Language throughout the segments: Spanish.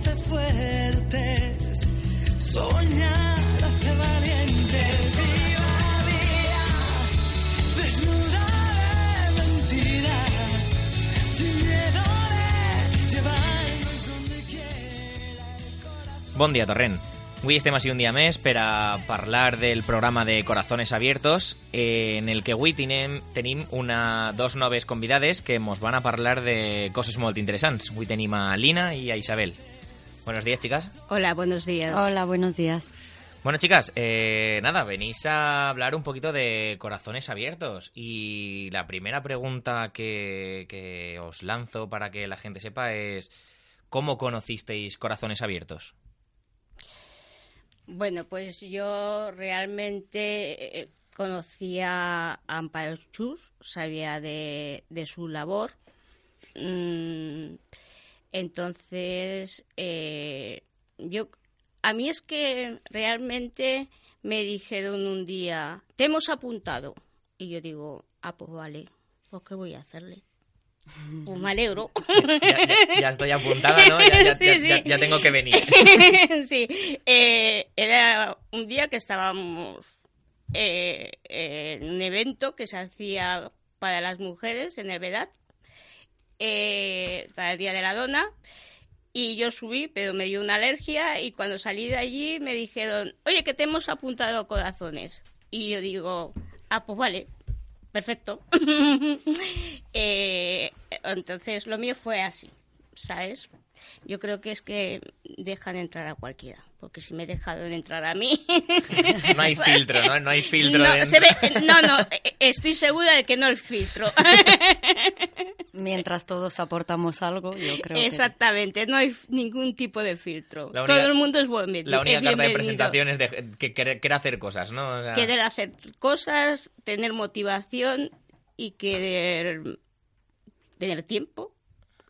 hace fuertes, soñar hace valientes. Día a día, desnuda de mentira, sin miedo de llevarnos donde quiera el corazón. Bon dia, Torrent. Avui estem així un dia més per a parlar del programa de Corazones Abiertos, eh, en el que avui tenim, tenim una, dos noves convidades que ens van a parlar de coses molt interessants. Avui tenim a Lina i a Isabel. Buenos días, chicas. Hola, buenos días. Hola, buenos días. Bueno, chicas, eh, nada, venís a hablar un poquito de Corazones Abiertos. Y la primera pregunta que, que os lanzo para que la gente sepa es, ¿cómo conocisteis Corazones Abiertos? Bueno, pues yo realmente eh, conocía a Amparo Chus, sabía de, de su labor. Mm, entonces, eh, yo, a mí es que realmente me dijeron un día, te hemos apuntado. Y yo digo, ah, pues vale, pues ¿qué voy a hacerle? Pues me alegro. Ya, ya- ya estoy apuntada, ¿no? Ya, ya- Sí, ya- sí. ya- ya tengo que venir. sí, eh, era un día que estábamos eh, en un evento que se hacía para las mujeres en el Vedat, eh, para el Día de la Dona, y yo subí, pero me dio una alergia, y cuando salí de allí me dijeron, oye, que te hemos apuntado corazones. Y yo digo, ah, pues vale, perfecto. Eh, entonces lo mío fue así, ¿sabes? Yo creo que es que dejan entrar a cualquiera, porque si me dejaron entrar a mí... No hay filtro, ¿no? No hay filtro no, se ve- no, no, estoy segura de que no hay filtro. Mientras todos aportamos algo, yo creo que... Exactamente, no hay ningún tipo de filtro. Única- Todo el mundo es buen La única carta de presentación es de, que querer, querer hacer cosas, ¿no? O sea, Querer hacer cosas, tener motivación y querer tener tiempo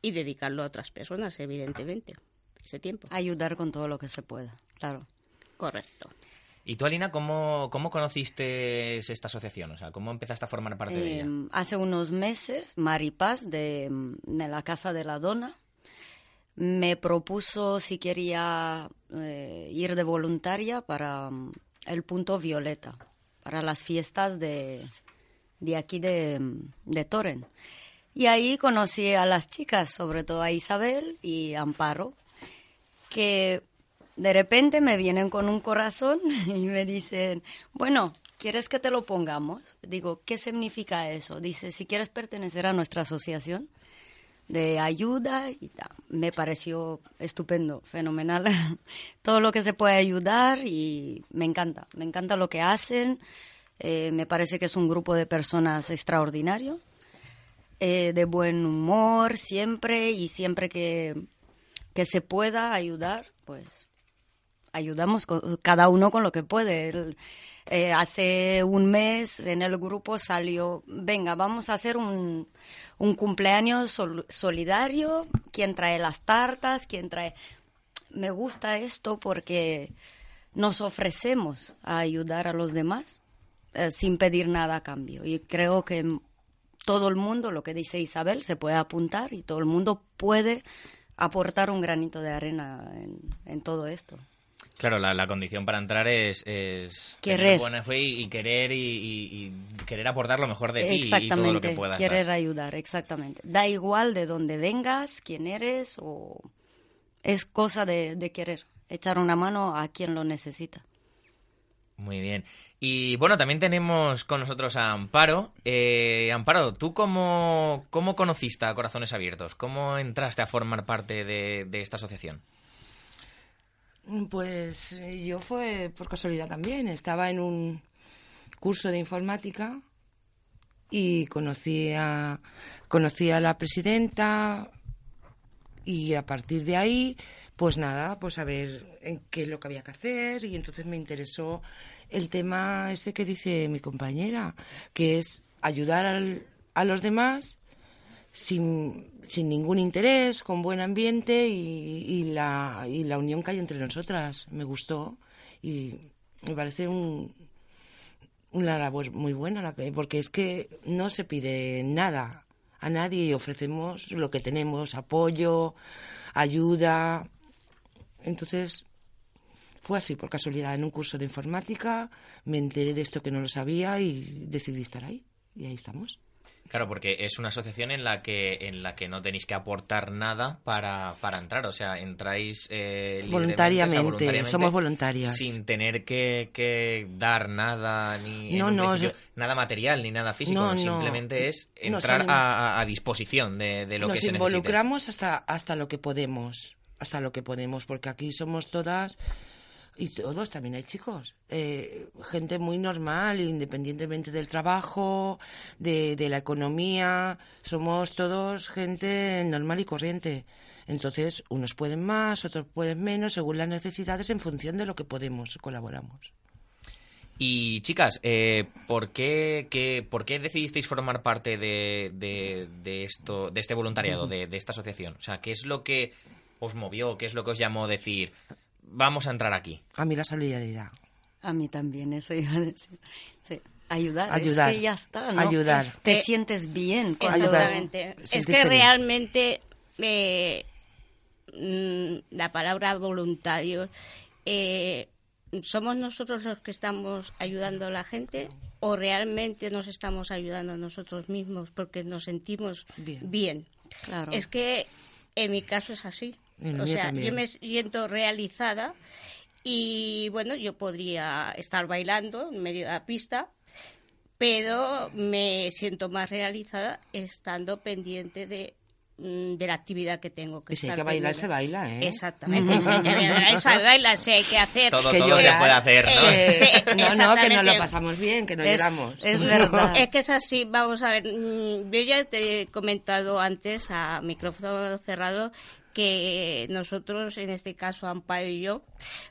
y dedicarlo a otras personas, evidentemente. Ese tiempo. Ayudar con todo lo que se pueda, claro. Correcto. ¿Y tú, Alina, cómo, cómo conociste esta asociación? O sea, ¿cómo empezaste a formar parte de ella? Eh, hace unos meses, Maripaz, de, de la Casa de la Dona, me propuso si quería eh, ir de voluntaria para mm, el punto Violeta, para las fiestas de, de aquí de, de Torren. Y ahí conocí a las chicas, sobre todo a Isabel y Amparo, que de repente me vienen con un corazón y me dicen, bueno, ¿quieres que te lo pongamos? Digo, ¿qué significa eso? Dice, si quieres pertenecer a nuestra asociación de ayuda y me pareció estupendo, fenomenal. Todo lo que se puede ayudar y me encanta, me encanta lo que hacen. Eh, me parece que es un grupo de personas extraordinario, eh, de buen humor siempre y siempre que, que se pueda ayudar, pues ayudamos con- cada uno con lo que puede. Eh, hace un mes en el grupo salió, venga, vamos a hacer un, un cumpleaños sol- solidario, quién trae las tartas, quién trae... Me gusta esto porque nos ofrecemos a ayudar a los demás eh, sin pedir nada a cambio. Y creo que todo el mundo, lo que dice Isabel, se puede apuntar y todo el mundo puede aportar un granito de arena en, en todo esto. Claro, la, la condición para entrar es, es Querer. buena fe y, y querer y, y- y querer aportar lo mejor de ti y- todo lo que puedas. querer dar. ayudar, exactamente. Da igual de dónde vengas, quién eres o es cosa de, de querer echar una mano a quien lo necesita. Muy bien. Y bueno, también tenemos con nosotros a Amparo. Eh, Amparo, ¿tú cómo, cómo conociste a Corazones Abiertos? ¿Cómo entraste a formar parte de, de esta asociación? Pues eh, yo fue por casualidad también. Estaba en un curso de informática y conocí a, conocí a la presidenta y a partir de ahí, pues nada, pues a ver en qué es lo que había que hacer y entonces me interesó el tema ese que dice mi compañera, que es ayudar al- a los demás sin, sin ningún interés, con buen ambiente y, la, y la unión que hay entre nosotras. Me gustó y me parece un, una labor muy buena, porque es que no se pide nada a nadie ofrecemos lo que tenemos, apoyo, ayuda. Entonces, fue así, por casualidad, en un curso de informática, me enteré de esto que no lo sabía y decidí estar ahí. Y ahí estamos. Claro, porque es una asociación en la que en la que no tenéis que aportar nada para, para entrar, o sea, entráis eh, Voluntariamente, o sea, somos voluntarias. sin tener que, que dar nada ni No, no, yo- nada material ni nada físico, No, simplemente es entrar son- a, a- disposición de, de lo Nos que se necesite. involucramos hasta, hasta lo que podemos, hasta lo que podemos, porque aquí somos todas y todos, también hay chicos, eh, gente muy normal, independientemente del trabajo, de, de la economía, somos todos gente normal y corriente. Entonces, unos pueden más, otros pueden menos, según las necesidades, en función de lo que podemos, colaboramos. Y chicas, eh, ¿por, qué, qué- ¿por qué decidisteis formar parte de, de- de esto, de este voluntariado, de, de esta asociación? O sea, ¿qué es lo que os movió? ¿Qué es lo que os llamó a decir, vamos a entrar aquí? A mí la solidaridad. A mí también, eso iba a decir. Sí. Ayudar, Ayudar. es que ya está, ¿no? Ayudar. Te Eh, sientes bien. cuando- Ayudar. Exactamente. Es que bien. realmente eh, mm, la palabra voluntario, eh, ¿somos nosotros los que estamos ayudando a la gente o realmente nos estamos ayudando a nosotros mismos porque nos sentimos Bien. bien? Claro. Es que en mi caso es así. El o sea, también. yo me siento realizada y bueno, yo podría estar bailando en medio de la pista, pero me siento más realizada estando pendiente de, mm, de la actividad que tengo que Y si hay que bailar, pendiente. se baila, ¿eh? Exactamente, si hay que bailar, se baila, si hay que hacer. Todo, Que todo se puede hacer, ¿no? Eh, sí, no, no, que nos lo pasamos bien, que no Es- lloramos. es verdad. Es que es así, vamos a ver, mm, yo ya te he comentado antes a micrófono cerrado que nosotros, en este caso Amparo y yo,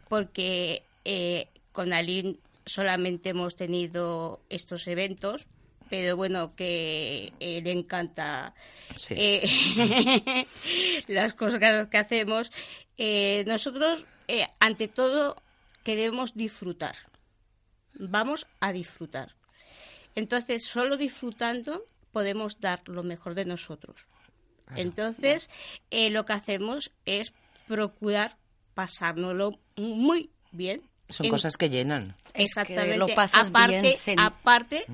porque eh, con Aline solamente hemos tenido estos eventos, pero bueno, que eh, le encanta Sí. eh, las cosas que, hacemos. Nosotros, ante todo, queremos disfrutar. Vamos a disfrutar. Entonces, solo disfrutando podemos dar lo mejor de nosotros. Entonces, eh, lo que hacemos es procurar pasárnoslo muy bien. Son en- cosas que llenan. Es que Exactamente. lo pasas aparte, bien, sen- aparte,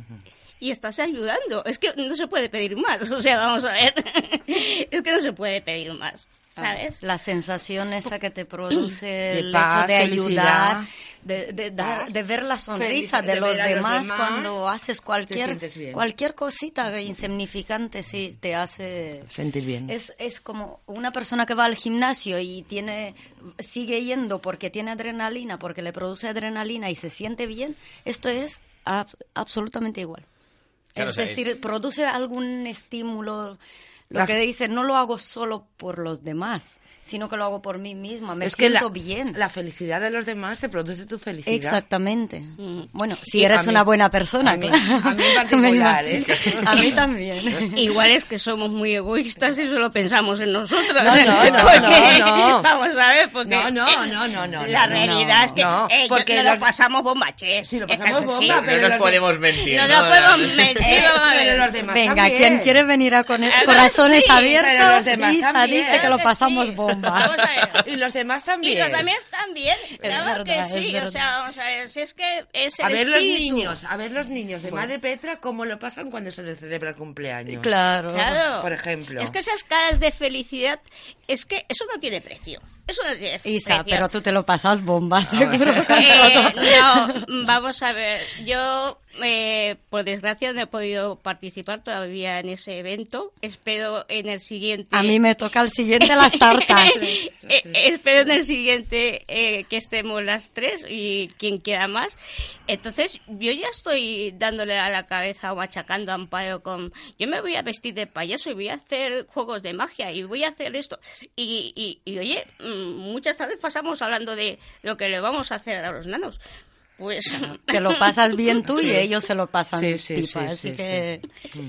y estás ayudando. Es que no se puede pedir más. O sea, vamos a ver. es que no se puede pedir más. ¿Sabes? La sensación esa que te produce el paz, hecho de ayudar, de, de dar, de ver la sonrisa de, de los demás, cuando haces cualquier, cualquier cosita insignificante, sí, te hace... Sentir bien. Es, es como una persona que va al gimnasio y tiene sigue yendo porque tiene adrenalina, porque le produce adrenalina y se siente bien. Esto es ab- absolutamente igual. Claro, es o sea, decir, produce algún estímulo. Lo que dice, no lo hago solo por los demás, sino que lo hago por mí misma. Me es que siento la, bien. la felicidad de los demás te produce tu felicidad. Exactamente. Bueno, si Y eres mí- una buena persona, a mí- claro. a mí en particular, ¿eh? A mí también. Igual es que somos muy egoístas y solo pensamos en nosotros. No, no, no, Porque- no, no. Vamos a ver, porque No, no, no, no, no. la no, realidad no, es que no, eh, porque lo pasamos bomba, che. Lo que pasamos es bomba, No nos podemos mentir. No ¿no? nos podemos mentir. Eh, pero los demás Venga, quien quiere venir a con corazones sí, abiertos, dice que lo que pasamos sí. Bomba. Vamos a ver. Y los demás Y también. los también también. Claro que sí. O sea, vamos a ver, si es que es el A ver los niños, a ver los niños de Madre Petra cómo lo pasan cuando se les celebra el cumpleaños. Claro. Claro. Por ejemplo. Es que esas caras de felicidad, es que eso no tiene precio. Eso no tiene Isa, precio. pero tú te lo pasas bomba, seguro. Eh, no, vamos a ver. Yo, eh, por desgracia, no he podido participar todavía en ese evento. Espero en el siguiente. A mí me toca el siguiente las tartas. Eh, espero en el siguiente eh, que estemos las tres y quien quiera más. Entonces, yo ya estoy dándole a la cabeza o machacando a Amparo con. Yo me voy a vestir de payaso y voy a hacer juegos de magia y voy a hacer esto. Y, y, y, oye, mm, muchas tardes pasamos hablando de lo que le vamos a hacer a los nanos. Pues. Te lo pasas bien tú y ellos se lo pasan Sí, sí, pipa. sí, así sí, que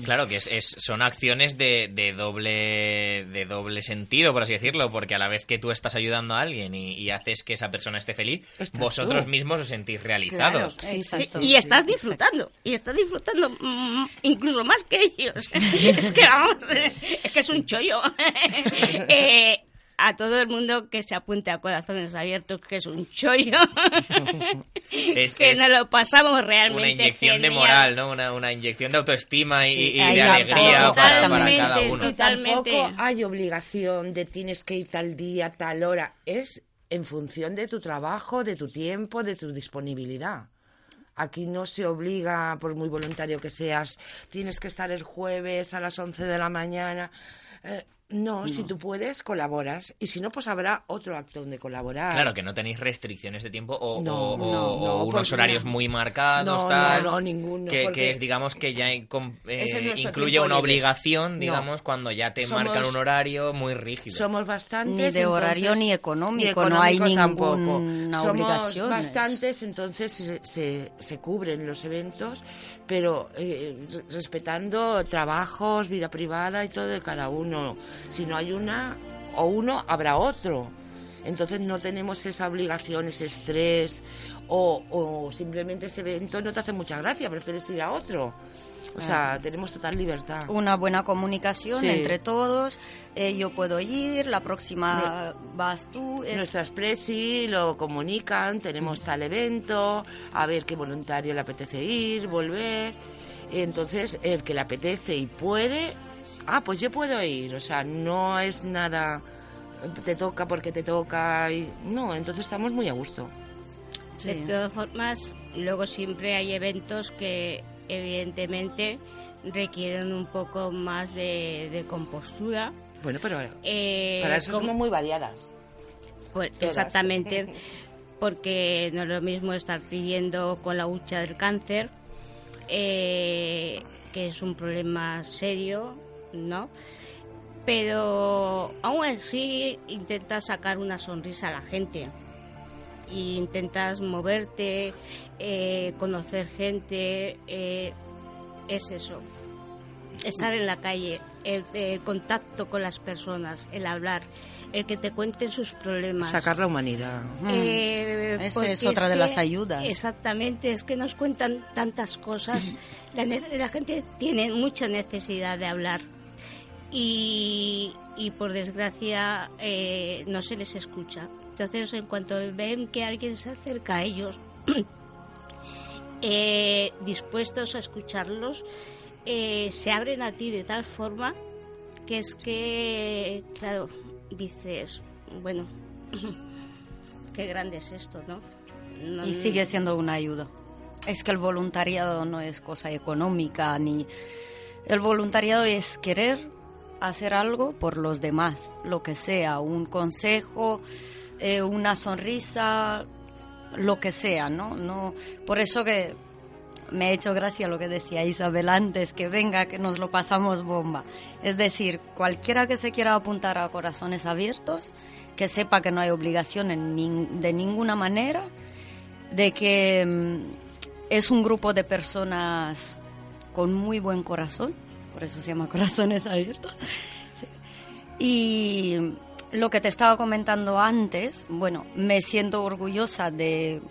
Claro que es, es- son acciones de, de doble de doble sentido, por así decirlo, porque a la vez que tú estás ayudando a alguien y, y haces que esa persona esté feliz, Estás vos tú. mismos os sentís Claro, realizados. sí, Sí, Exacto, y estás disfrutando, y estás disfrutando mm, incluso más que ellos. es que vamos, es que es un chollo. Eh, a todo el mundo que se apunte a Corazones Abiertos, que es un chollo. Es que es nos lo pasamos realmente una inyección de moral, ¿no? Una, una inyección de autoestima y, Sí, y ahí de alegría para, cada uno. Tampoco hay obligación de tienes que ir tal día, tal hora. Es en función de tu trabajo, de tu tiempo, de tu disponibilidad. Aquí no se obliga, por muy voluntario que seas, tienes que estar el jueves a las 11 de la mañana. Eh, no, si tú puedes, colaboras. Y si no, pues habrá otro acto donde colaborar. Claro, que no tenéis restricciones de tiempo o, No, o- o- no, o no, unos horarios no. muy marcados, No, tal. no, no, ninguno, Que, es, digamos, que ya eh, es incluye una libre. obligación, No. digamos, cuando ya te Somos- marcan un horario muy rígido. Somos bastantes. Ni de horario ni económico, no hay ninguna Somos bastantes, entonces se, se, se cubren los eventos, pero eh, re- respetando trabajos, vida privada y todo de cada uno. Si no hay una o uno, habrá otro. Entonces no tenemos esa obligación, ese estrés, o, o simplemente ese evento no te hace mucha gracia, prefieres ir a otro. O sea, tenemos total libertad. Una buena comunicación Sí. entre todos. eh, yo puedo ir, la próxima vas tú. es- Nuestras presi lo comunican, tenemos tal evento, a ver qué voluntario le apetece ir, volver. Entonces, el que le apetece y puede, ah, pues yo puedo ir. O sea, no es nada, te toca porque te toca. Y, no, entonces estamos muy a gusto. Sí. De todas formas, luego siempre hay eventos que evidentemente requieren un poco más de, de compostura. Bueno, pero Eh, para eso somos muy variadas. pues, exactamente, porque no es lo mismo estar pidiendo con la hucha del cáncer, eh, que es un problema serio, ¿no? Pero aún así intentas sacar una sonrisa a la gente. E intentas moverte, eh, conocer gente, eh, es eso. Estar en la calle, el, el contacto con las personas, el hablar, el que te cuenten sus problemas. Sacar la humanidad. Mm. Eh, Esa es otra de que- las ayudas. Exactamente, es que nos cuentan tantas cosas. La gente tiene mucha necesidad de hablar y, y por desgracia eh, no se les escucha. Entonces, en cuanto ven que alguien se acerca a ellos, eh, dispuestos a escucharlos, eh, se abren a ti de tal forma que es que, claro, dices, bueno, qué grande es esto, ¿no? No- Y sigue siendo una ayuda. Es que el voluntariado no es cosa económica ni... El voluntariado es querer hacer algo por los demás, lo que sea, un consejo, eh, una sonrisa, lo que sea, ¿no? no Por eso que me ha hecho gracia lo que decía Isabel antes, que venga, que nos lo pasamos bomba. Es decir, cualquiera que se quiera apuntar a corazones abiertos, que sepa que no hay nin- de ninguna manera, de que mm, es un grupo de personas con muy buen corazón, por eso se llama Corazones Abiertos. Y lo que te estaba comentando antes, bueno, me siento orgullosa de...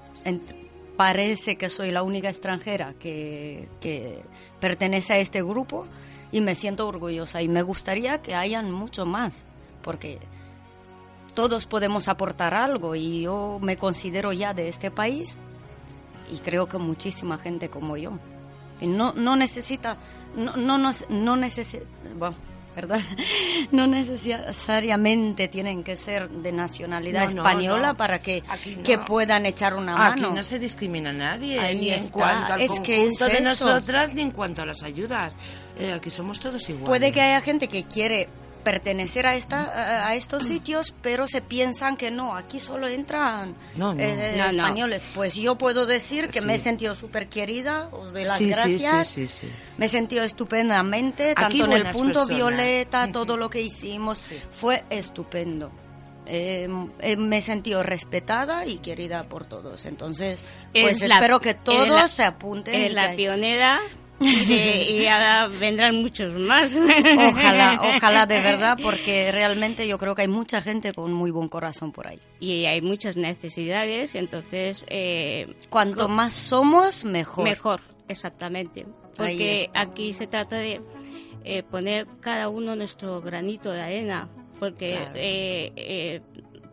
parece que soy la única extranjera que, que pertenece a este grupo y me siento orgullosa y me gustaría que hayan mucho más, porque todos podemos aportar algo y yo me considero ya de este país y creo que muchísima gente como yo. No, no necesita, no, no, no, no necesita, bueno, perdón, no necesariamente tienen que ser de nacionalidad No, no, española no. para que, Aquí que puedan echar una Aquí mano. no se discrimina a nadie, Ahí ni en está. cuanto al Es que es conjunto de eso. nosotras, ni en cuanto a las ayudas. Eh, aquí somos todos iguales. Puede que haya gente que quiere pertenecer a esta a- estos sitios, pero se piensan que no, aquí solo entran No, no. eh, No, no. españoles. Pues yo puedo decir que Sí. me he sentido súper querida, os doy las sí, gracias. sí, sí, sí. Me he sentido estupendamente, Aquí tanto en el punto personas. violeta, todo lo que hicimos fue estupendo. Eh, eh, me he sentido respetada y querida por todos. Entonces, pues la- espero que todos la- se apunten. Y la pionera y ahora vendrán muchos más. Ojalá, ojalá de verdad, porque realmente yo creo que hay mucha gente con muy buen corazón por ahí. Y hay muchas necesidades, entonces eh, Cuanto más somos, mejor. mejor, exactamente. Porque aquí se trata de eh, poner cada uno nuestro granito de arena porque Claro. eh, eh,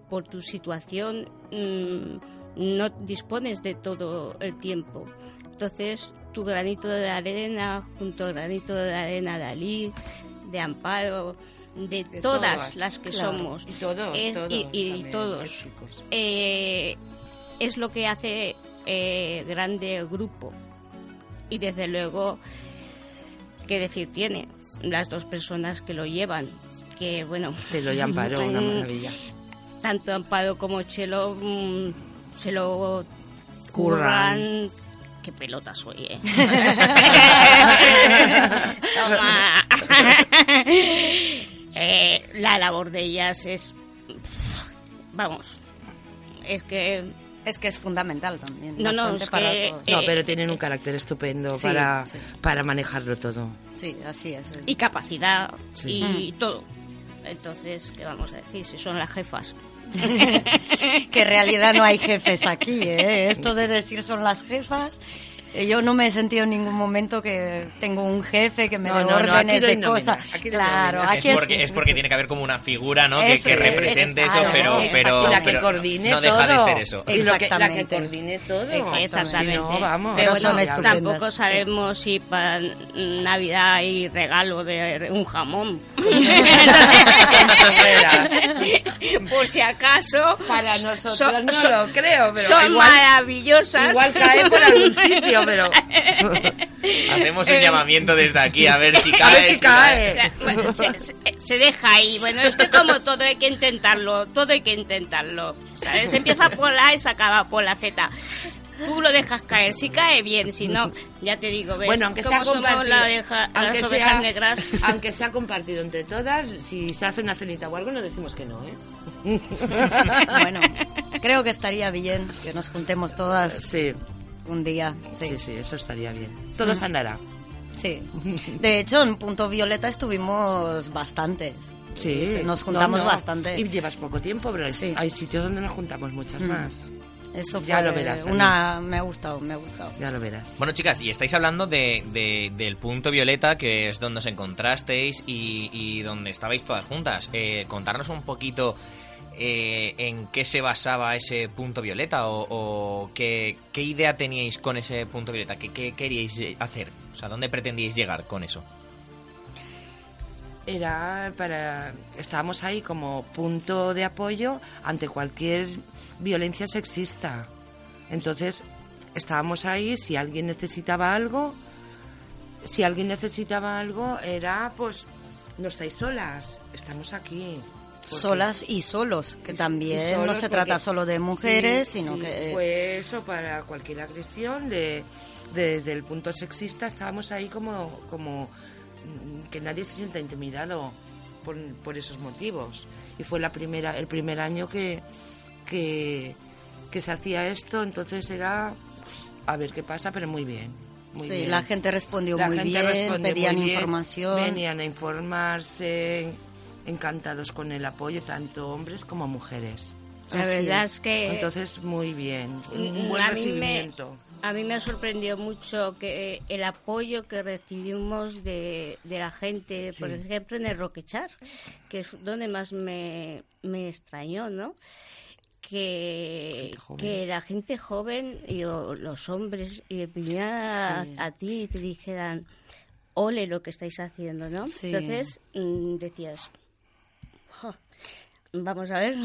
por tu situación mm, no dispones de todo el tiempo. Entonces, tu granito de arena, junto al granito de arena de Ali, de Amparo, de, De todas, todas, las que claro. somos, Y todos, es- todos. y, y también, todos, eh, es lo que hace eh, grande el grupo. Y desde luego, ¿qué decir tiene? Las dos personas que lo llevan, que bueno, Sí, lo ya amparó, una maravilla. tanto Amparo como Chelo mm, se lo Curran. curran. Qué pelota soy, ¿eh? Toma. Eh, la labor de ellas es... Vamos, es que... Es que es fundamental también. No, no, es para que- todos. No, eh, pero tienen un carácter estupendo sí, para, sí. para manejarlo todo. Sí, así es. Y capacidad Sí. y todo. Entonces, ¿qué vamos a decir? Si son las jefas. que en realidad no hay jefes aquí, ¿eh? Esto de decir son las jefas. Eh, Yo no me he sentido en ningún momento que tengo un jefe que me No, dé no, órdenes no de cosas. claro, aquí es, porque, es porque tiene que haber como una figura, ¿no? Que, Eso que es, represente eso, pero, pero, la que pero coordine no deja todo. de ser eso. Y lo que, la que Exactamente. coordine todo. Exactamente. Si no, vamos. Pero Pero bueno, tampoco sí. sabemos si para Navidad hay regalo de un jamón. Por si acaso. Para nosotros son- no son- lo creo, pero son igual, maravillosas. igual cae por algún sitio, pero Hacemos un llamamiento desde aquí a ver si cae. a ver si O cae. sea, bueno, se, se- se deja ahí. Bueno, es que como todo hay que intentarlo, todo hay que intentarlo. ¿sabes? Se empieza por la A y se acaba por la Z. Tú lo dejas caer, si cae bien, si no, ya te digo, ¿ves? Bueno, aunque sea compartido, la aunque las ovejas sea, negras. aunque sea compartido entre todas, si se hace una cenita o algo, no decimos que no, ¿eh? Bueno, creo que estaría bien que nos juntemos todas Sí, un día. sí, Sí, sí, eso estaría bien. Todo se andará. sí. De hecho, en Punto Violeta estuvimos bastantes. Sí, Nos juntamos No, no. bastante. Y llevas poco tiempo, pero hay, Sí. hay sitios donde nos juntamos muchas Mm. más. Eso fue Ya lo verás, una... Me ha gustado, me ha gustado. Ya lo verás. Bueno, chicas, y estáis hablando de, de- del punto violeta, que es donde os encontrasteis y, y donde estabais todas juntas. Eh, contarnos un poquito eh, en qué se basaba ese punto violeta o, qué idea teníais con ese punto violeta, qué, qué queríais eh, hacer, o sea, dónde pretendíais llegar con eso. Era para. Estábamos ahí como punto de apoyo ante cualquier violencia sexista. Entonces, estábamos ahí, si alguien necesitaba algo, si alguien necesitaba algo, era pues. No estáis solas, estamos aquí. Solas y solos, que también no se trata solo de mujeres, Sí, sino sí, que... Fue eso para cualquier agresión, de, de- del punto sexista estábamos ahí como, como mm, que nadie se sienta intimidado por, por esos motivos. Y fue la primera, el primer año que, que, que se hacía esto, entonces era pues, a ver qué pasa, pero muy bien. Muy sí, bien. la gente respondió La muy gente bien, pedían muy bien, información. Venían a informarse, encantados con el apoyo, tanto hombres como mujeres. La Así verdad es. es que Entonces, muy bien. Un buen a mí me- recibimiento. a mí me sorprendió mucho que el apoyo que recibimos de, de la gente, por ejemplo, en el Roquechar, que es donde más me, me extrañó, ¿no? Que, que la gente joven y o- los hombres y vinieran Sí. a, a ti y te dijeran, ole lo que estáis haciendo, ¿no? Sí. Entonces mm, decías, "Jo, vamos a ver,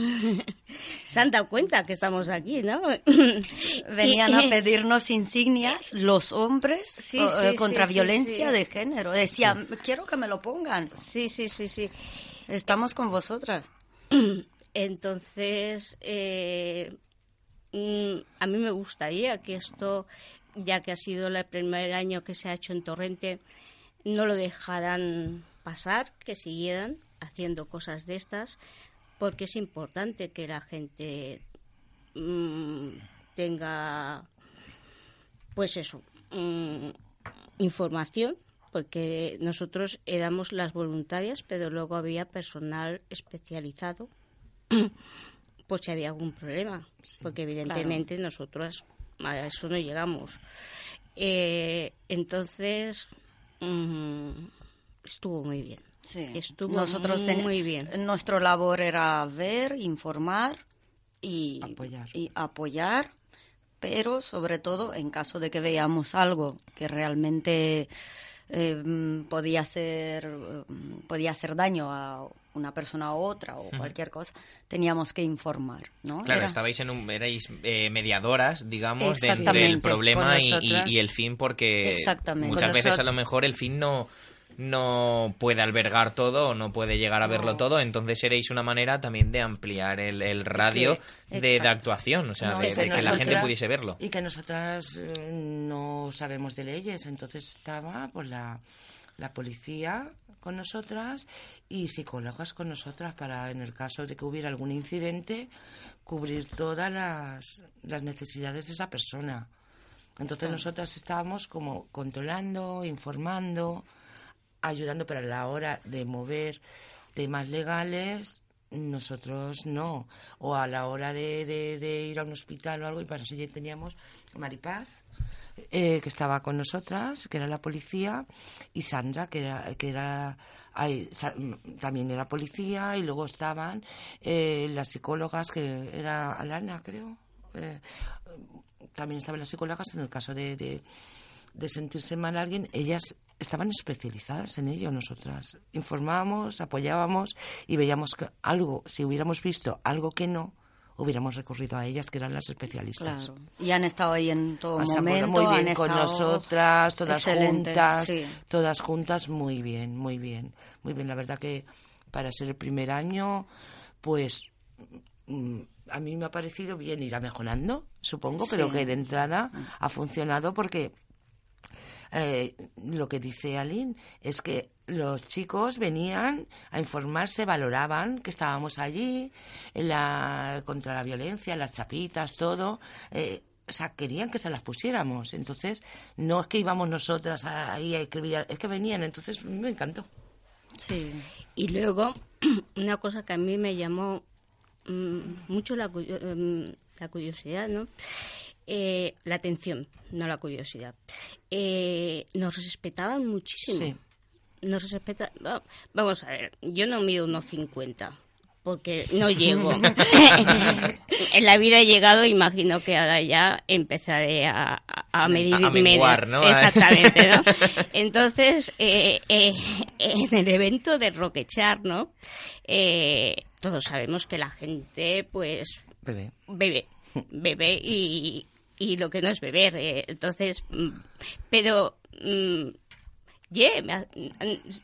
se han dado cuenta que estamos aquí, ¿no? Venían a pedirnos insignias los hombres Sí, eh, contra sí, violencia de género. Decían, quiero que me lo pongan. Sí, sí, sí, sí. Estamos con vosotras. Entonces, eh, mm, a mí me gustaría que esto, ya que ha sido el primer año que se ha hecho en Torrente, no lo dejaran pasar, que siguieran haciendo cosas de estas, porque es importante que la gente mm, tenga, pues eso, mm, información, porque nosotros éramos las voluntarias, pero luego había personal especializado por si había algún problema, porque evidentemente nosotros a eso no llegamos. Eh, entonces, mm, estuvo muy bien. Sí. Estuvo Nosotros ten- muy bien. Nuestro labor era ver, informar y Apoyar. y apoyar, pero sobre todo en caso de que veamos algo que realmente eh, mm, podía ser mm, podía hacer daño a una persona u otra o cualquier cosa, teníamos que informar, ¿no? Claro, Era- estabais en un, erais eh, mediadoras, digamos, de entre el problema y, y- nosotras. y el fin, porque muchas Con veces a lo mejor el fin no no puede albergar todo o no puede llegar a verlo todo, entonces seréis una manera también de ampliar el, el radio de, actuación, o sea, No, de, que la gente pudiese verlo. Y que nosotras eh, no sabemos de leyes, entonces estaba pues la, la policía con nosotras y psicólogas con nosotras para, en el caso de que hubiera algún incidente, cubrir todas las, las necesidades de esa persona. Entonces nosotras estábamos como controlando, informando, ayudando, pero a la hora de mover temas legales, nosotros no. O a la hora de, de- ir a un hospital o algo, y para eso ya teníamos Maripaz, eh, que estaba con nosotras, que era la policía, y Sandra, que era, que era ay, Sa- también era policía, y luego estaban eh, las psicólogas, que era Alana, creo. eh, también estaban las psicólogas en el caso de, de sentirse mal alguien, ellas estaban especializadas en ello, nosotras. Informábamos, apoyábamos y veíamos que algo, si hubiéramos visto algo que no, hubiéramos recurrido a ellas, que eran las especialistas. Claro. Y han estado ahí en todo momento. muy bien han con nosotras, todas juntas, sí. todas juntas, muy bien, muy bien, muy bien. La verdad que para ser el primer año, pues mm, a mí me ha parecido bien, irá mejorando, supongo, pero Sí. que de entrada ha funcionado porque eh, lo que dice Aline es que los chicos venían a informarse, valoraban que estábamos allí en la, contra la violencia, las chapitas, todo. eh, o sea, querían que se las pusiéramos. Entonces, no es que íbamos nosotras ahí a escribir, es que venían. Entonces, me encantó. Sí. Y luego, una cosa que a mí me llamó mm, mucho la, cu- em, la curiosidad, ¿no? Eh, la atención, no la curiosidad. Eh, nos respetaban muchísimo. Sí. Nos respeta... va- Vamos a ver, yo no mido unos 50 porque no llego. en la vida he llegado, imagino que ahora ya empezaré a, a- a medir A- a menguar. ¿no? Exactamente, ¿no? Entonces, eh, eh, en el evento de Roquechar, ¿no? Eh, todos sabemos que la gente, pues, Bebé. bebe, bebe y, y lo que no es beber. eh, entonces, mm, pero, mm, ye, me ha-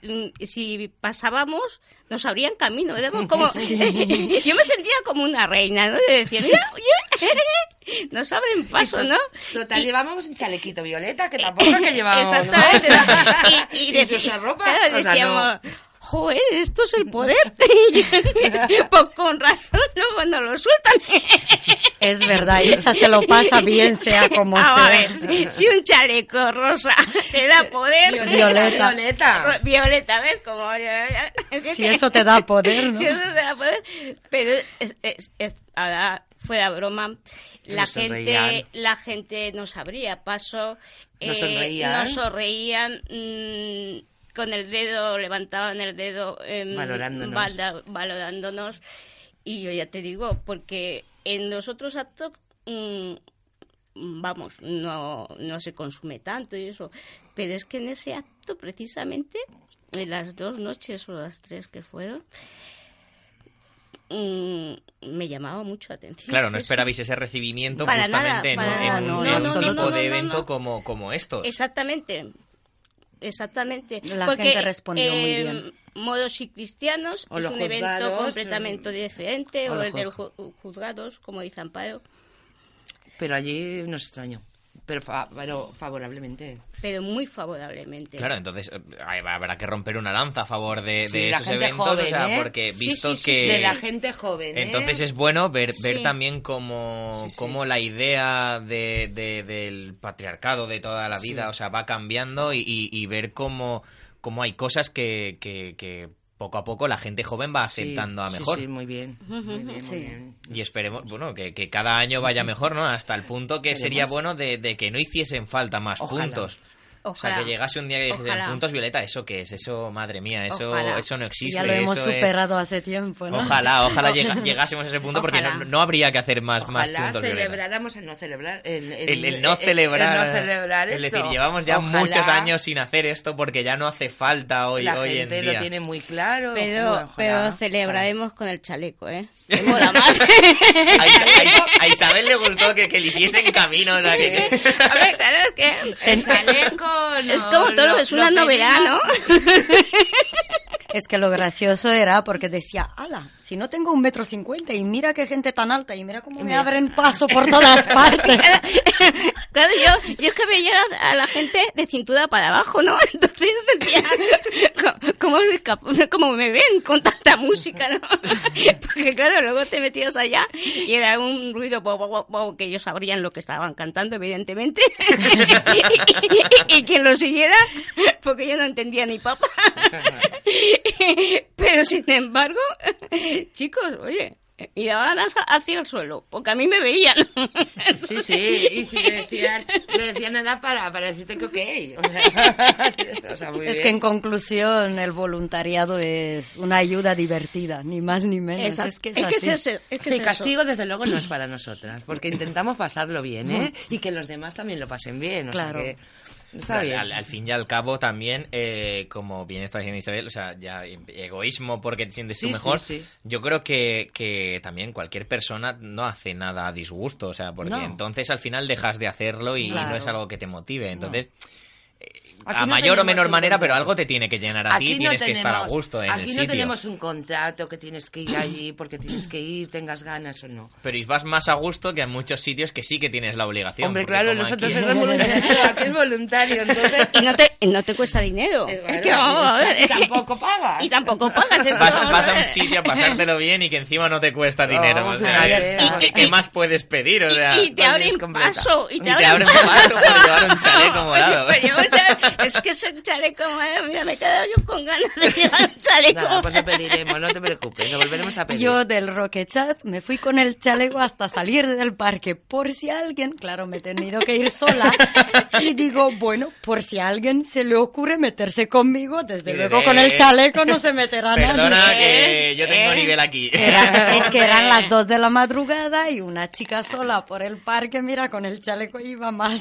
mm, si pasábamos, nos abrían camino. Éramos como, yo me sentía como una reina, ¿no? De decir, mira, oye, nos abren paso, ¿no? Total, Y- llevábamos un chalequito violeta, que tampoco es que llevábamos. ¿no? Exactamente. ¿no? Y, y, Y de- sus ropa, claro, decíamos, joder, esto es el poder. pues con razón, luego no lo sueltan. Es verdad, Isa se lo pasa bien, sea como Ah, a sea. ver, si, un chaleco rosa te da poder. Violeta. Violeta. Violeta, ¿ves? Como. Si eso te da poder, ¿no? Si eso te da poder. Pero es, es, es- ahora, fuera broma, la Nos gente, la gente nos abría paso. Nos eh, sonreían. Nos sonreían. mm, con el dedo, levantaban el dedo. em, Valorándonos. valda- valorándonos. Y yo ya te digo, porque en los otros actos. mm, vamos, no, no se consume tanto y eso. Pero es que en ese acto, precisamente, en las dos noches o las tres que fueron, mm, me llamaba mucho la atención. Claro, no esperabais ese recibimiento Para justamente nada, en, un, no, en no, un no, tipo de evento. Como, como estos. Exactamente. Exactamente. La Porque, gente respondió muy eh, bien. Modos y cristianos O es un evento juzgados, completamente eh, diferente, o el de los juzgados, como dice Amparo. Pero allí nos extrañó. Pero, fa- pero favorablemente. pero muy favorablemente. Claro, entonces eh, habrá que romper una lanza a favor de, Sí, de la esos gente eventos, joven, o sea, ¿eh? porque visto sí, sí, que... De la gente joven. ¿eh? Entonces es bueno ver, ver Sí. también sí. como la idea de, de- del patriarcado de toda la vida, Sí. o sea, va cambiando y, y- y ver cómo, cómo hay cosas que, que- que poco a poco la gente joven va Sí, aceptando a mejor. Sí, muy bien. Muy bien, muy Sí. bien. Y esperemos, bueno, que, que cada año vaya mejor, ¿no? Hasta el punto que sería bueno de, de que no hiciesen falta más Ojalá. puntos. O sea, que llegase un día que en puntos violeta, ¿eso qué es? Eso, madre mía, eso, Ojalá. eso no existe. ya lo hemos eso es- superado hace tiempo, ¿no? Ojalá, ojalá llegásemos a ese punto porque no, no habría que hacer más, más Ojalá puntos violeta. celebráramos el no celebrar. El, el- El, el no el- el celebrar, no celebrar es decir, llevamos ya Ojalá muchos años sin hacer esto porque ya no hace falta hoy, La hoy en gente día. lo tiene muy claro. Pero, Ojalá. pero celebraremos con el chaleco, ¿eh? Mola más. A, Isa- a- a Isabel le gustó que, que le hiciesen camino, o sea, que- A ver, claro, es que... El chaleco. Es como todo, lo- es una novedad, ¿no? Es que lo gracioso era porque decía, ala, si no tengo un metro cincuenta y mira qué gente tan alta y mira cómo me abren paso por todas partes. Claro, yo, yo es que veía a la gente de cintura para abajo, ¿no? Entonces decía, ¿cómo- ¿cómo, me escapo- cómo me ven con tanta música, no? Porque claro, luego te metías allá y era un ruido bo, bo, bo, bo, que ellos sabrían lo que estaban cantando, evidentemente. y, y quien lo siguiera, porque yo no entendía ni papa. Pero sin embargo, chicos, oye, miraban hacia- hacia el suelo, porque a mí me veían. Sí, sí, y si le decían, le decían nada para, para decirte que ok. O sea, o sea, muy Es bien. que en conclusión el voluntariado es una ayuda divertida, ni más ni menos. Exacto. Es que es, es que así. es ese- es que Sí, es eso. castigo desde luego no es para nosotras, porque intentamos pasarlo bien, ¿eh? Y que los demás también lo pasen bien. O Claro. sea que está al, bien. al- al fin y al cabo también, eh, como bien está diciendo Isabel, o sea, ya egoísmo porque te sientes tú Sí, mejor, sí, sí. yo creo que, que también cualquier persona no hace nada a disgusto, o sea, porque No. entonces al final dejas de hacerlo y Claro. no es algo que te motive, entonces... Aquí A no mayor o tenemos menor manera, pero algo te tiene que llenar a ti y tienes que estar a gusto en aquí el no sitio. tenemos un contrato que tienes que ir allí porque tienes que ir, tengas ganas o no. Pero y vas más a gusto que en muchos sitios que sí que tienes la obligación. Hombre, claro, nosotros aquí- es voluntario, aquí es voluntario, entonces... Y no te, y no te cuesta dinero. Eh, es que vamos a ver. y tampoco pagas. Y tampoco pagas. Es Vas, vas a un sitio a pasártelo bien y que encima no te cuesta dinero. Vamos o sea, ¿qué- ver, ¿qué, qué más puedes pedir? O sea, y te abren es paso. Y te, Y te abren paso por llevar un chaleco morado. Es que ese chaleco morado, mira, me he quedado yo con ganas de llevar un chaleco. Nada, pues lo pediremos, no te preocupes, lo volveremos a pedir. Yo del Rocket Chat me fui con el chaleco hasta salir del parque por si alguien, claro, me he tenido que ir sola y digo, bueno, por si a alguien se le ocurre meterse conmigo, desde luego con el "Eh, chaleco no se meterá Perdona nadie. que yo tengo Eh, nivel aquí. Era- es que eran las dos de la madrugada y una chica sola por el parque, mira, con el chaleco iba más.